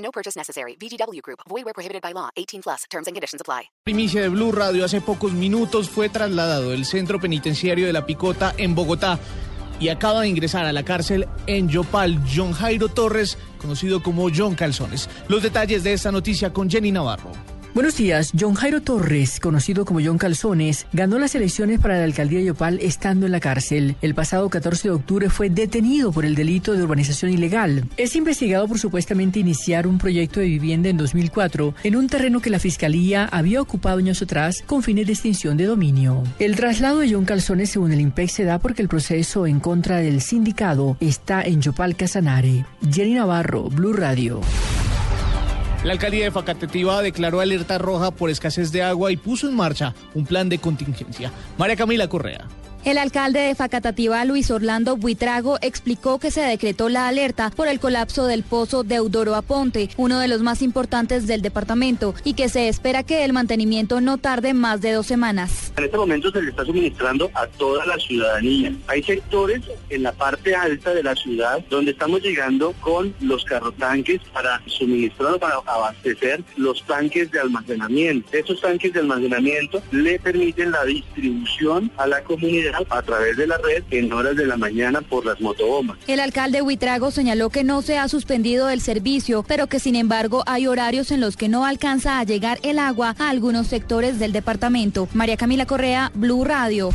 No purchase necessary. VGW Group. Void where prohibited by law. 18 plus. Terms and conditions apply. Primicia de Blue Radio hace pocos minutos fue trasladado del centro penitenciario de La Picota en Bogotá y acaba de ingresar a la cárcel en Yopal John Jairo Torres, conocido como John Calzones. Los detalles de esta noticia con Jenny Navarro. Buenos días. John Jairo Torres, conocido como John Calzones, ganó las elecciones para la alcaldía de Yopal estando en la cárcel. El pasado 14 de octubre fue detenido por el delito de urbanización ilegal. Es investigado por supuestamente iniciar un proyecto de vivienda en 2004 en un terreno que la fiscalía había ocupado años atrás con fines de extinción de dominio. El traslado de John Calzones, según el IMPEC, se da porque el proceso en contra del sindicado está en Yopal Casanare. Jenny Navarro, Blue Radio. La alcaldía de Facatativá declaró alerta roja por escasez de agua y puso en marcha un plan de contingencia. María Camila Correa. El alcalde de Facatativá, Luis Orlando Buitrago, explicó que se decretó la alerta por el colapso del pozo Deudoro Aponte, uno de los más importantes del departamento, y que se espera que el mantenimiento no tarde más de dos semanas. En este momento se le está suministrando a toda la ciudadanía. Hay sectores en la parte alta de la ciudad donde estamos llegando con los carrotanques para suministrar, para abastecer los tanques de almacenamiento. Estos tanques de almacenamiento le permiten la distribución a la comunidad a través de la red en horas de la mañana por las motobombas. El alcalde Huitrago señaló que no se ha suspendido el servicio, pero que sin embargo hay horarios en los que no alcanza a llegar el agua a algunos sectores del departamento. María Camila Correa, Blue Radio.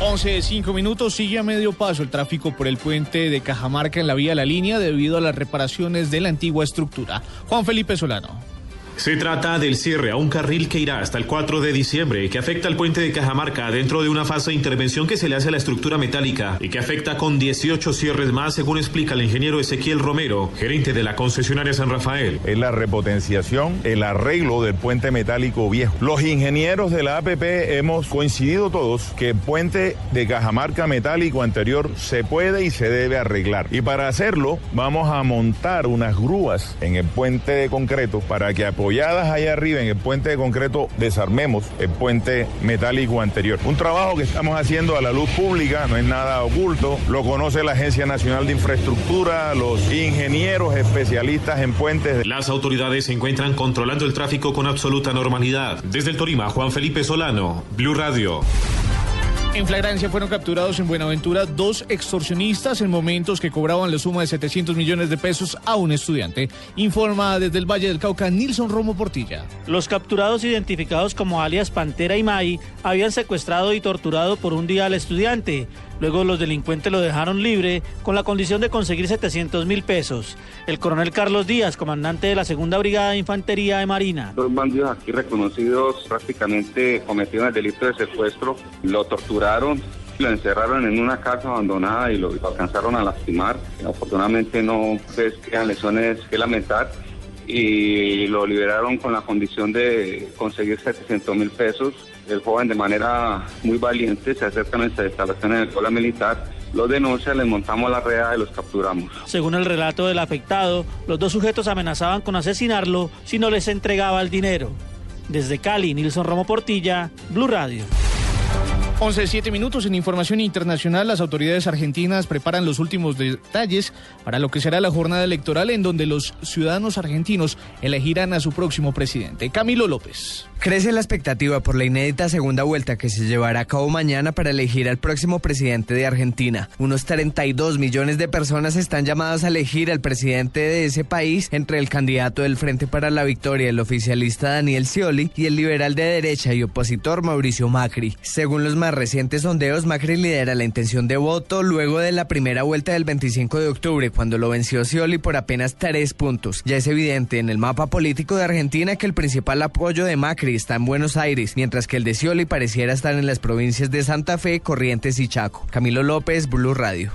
11 de 5 minutos sigue a medio paso el tráfico por el puente de Cajamarca en la vía La Línea debido a las reparaciones de la antigua estructura. Juan Felipe Solano. Se trata del cierre a un carril que irá hasta el 4 de diciembre, que afecta al puente de Cajamarca dentro de una fase de intervención que se le hace a la estructura metálica y que afecta con 18 cierres más, según explica el ingeniero Ezequiel Romero, gerente de la concesionaria San Rafael. Es la repotenciación, el arreglo del puente metálico viejo. Los ingenieros de la APP hemos coincidido todos que el puente de Cajamarca metálico anterior se puede y se debe arreglar. Y para hacerlo, vamos a montar unas grúas en el puente de concreto para que apoyadas allá arriba en el puente de concreto desarmemos el puente metálico anterior. Un trabajo que estamos haciendo a la luz pública, no es nada oculto, lo conoce la Agencia Nacional de Infraestructura, los ingenieros especialistas en puentes. Las autoridades se encuentran controlando el tráfico con absoluta normalidad. Desde el Torima, Juan Felipe Solano, Blue Radio. En flagrancia fueron capturados en Buenaventura dos extorsionistas en momentos que cobraban la suma de 700 millones de pesos a un estudiante. Informa desde el Valle del Cauca Nilson Romo Portilla. Los capturados identificados como alias Pantera y Mai habían secuestrado y torturado por un día al estudiante. Luego los delincuentes lo dejaron libre con la condición de conseguir 700 mil pesos. El coronel Carlos Díaz, comandante de la Segunda Brigada de Infantería de Marina. Dos bandidos aquí reconocidos prácticamente cometieron el delito de secuestro, lo torturaron, lo encerraron en una casa abandonada y lo, lo alcanzaron a lastimar. Afortunadamente no pues, quedan lesiones que lamentar y lo liberaron con la condición de conseguir 700 mil pesos. El joven de manera muy valiente se acerca a nuestra instalación en el escuela militar, los denuncia, les montamos la red y los capturamos. Según el relato del afectado, los dos sujetos amenazaban con asesinarlo si no les entregaba el dinero. Desde Cali, Nilson Romo Portilla, Blue Radio. 11, 7 minutos en información internacional. Las autoridades argentinas preparan los últimos detalles para lo que será la jornada electoral en donde los ciudadanos argentinos elegirán a su próximo presidente, Camilo López. Crece la expectativa por la inédita segunda vuelta que se llevará a cabo mañana para elegir al próximo presidente de Argentina. Unos 32 millones de personas están llamadas a elegir al presidente de ese país entre el candidato del Frente para la Victoria, el oficialista Daniel Scioli, y el liberal de derecha y opositor Mauricio Macri. Según los más recientes sondeos, Macri lidera la intención de voto luego de la primera vuelta del 25 de octubre, cuando lo venció Scioli por apenas tres puntos. Ya es evidente en el mapa político de Argentina que el principal apoyo de Macri está en Buenos Aires, mientras que el de Scioli pareciera estar en las provincias de Santa Fe, Corrientes y Chaco. Camilo López, Blue Radio.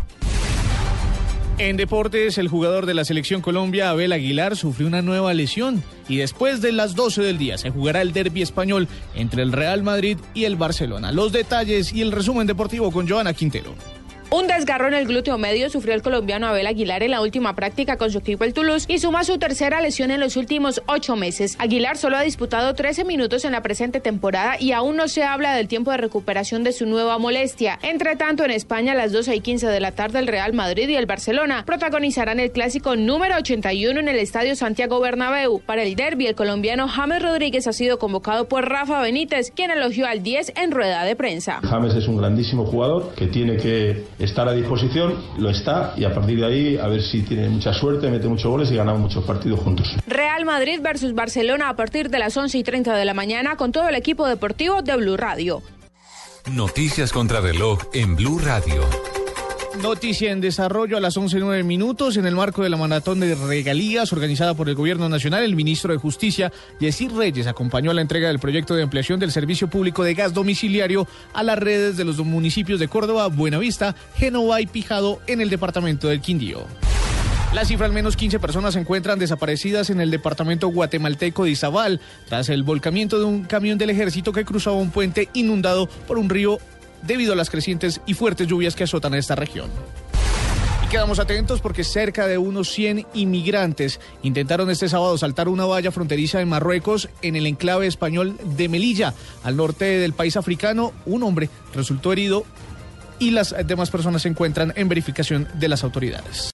En deportes, el jugador de la selección Colombia, Abel Aguilar, sufrió una nueva lesión y después de las 12 del día se jugará el derby español entre el Real Madrid y el Barcelona. Los detalles y el resumen deportivo con Joana Quintero. Un desgarro en el glúteo medio sufrió el colombiano Abel Aguilar en la última práctica con su equipo el Toulouse y suma su tercera lesión en los últimos ocho meses. Aguilar solo ha disputado 13 minutos en la presente temporada y aún no se habla del tiempo de recuperación de su nueva molestia. Entre tanto, en España a las 12 y 15 de la tarde el Real Madrid y el Barcelona protagonizarán el clásico número 81 en el Estadio Santiago Bernabéu. Para el derby, el colombiano James Rodríguez ha sido convocado por Rafa Benítez, quien elogió al 10 en rueda de prensa. James es un grandísimo jugador que tiene que estar a disposición, lo está y a partir de ahí a ver si tiene mucha suerte, mete muchos goles y ganamos muchos partidos juntos. Real Madrid versus Barcelona a partir de las 11 y 30 de la mañana con todo el equipo deportivo de Blue Radio. Noticias contra reloj en Blue Radio. Noticia en desarrollo a las 11.09 minutos. En el marco de la maratón de regalías organizada por el Gobierno Nacional, el ministro de Justicia, Yesir Reyes, acompañó la entrega del proyecto de ampliación del servicio público de gas domiciliario a las redes de los municipios de Córdoba, Buenavista, Génova y Pijado en el departamento del Quindío. La cifra, al menos 15 personas se encuentran desaparecidas en el departamento guatemalteco de Izabal tras el volcamiento de un camión del ejército que cruzaba un puente inundado por un río debido a las crecientes y fuertes lluvias que azotan a esta región. Quedamos atentos porque cerca de unos 100 inmigrantes intentaron este sábado saltar una valla fronteriza en Marruecos en el enclave español de Melilla, al norte del país africano. Un hombre resultó herido y las demás personas se encuentran en verificación de las autoridades.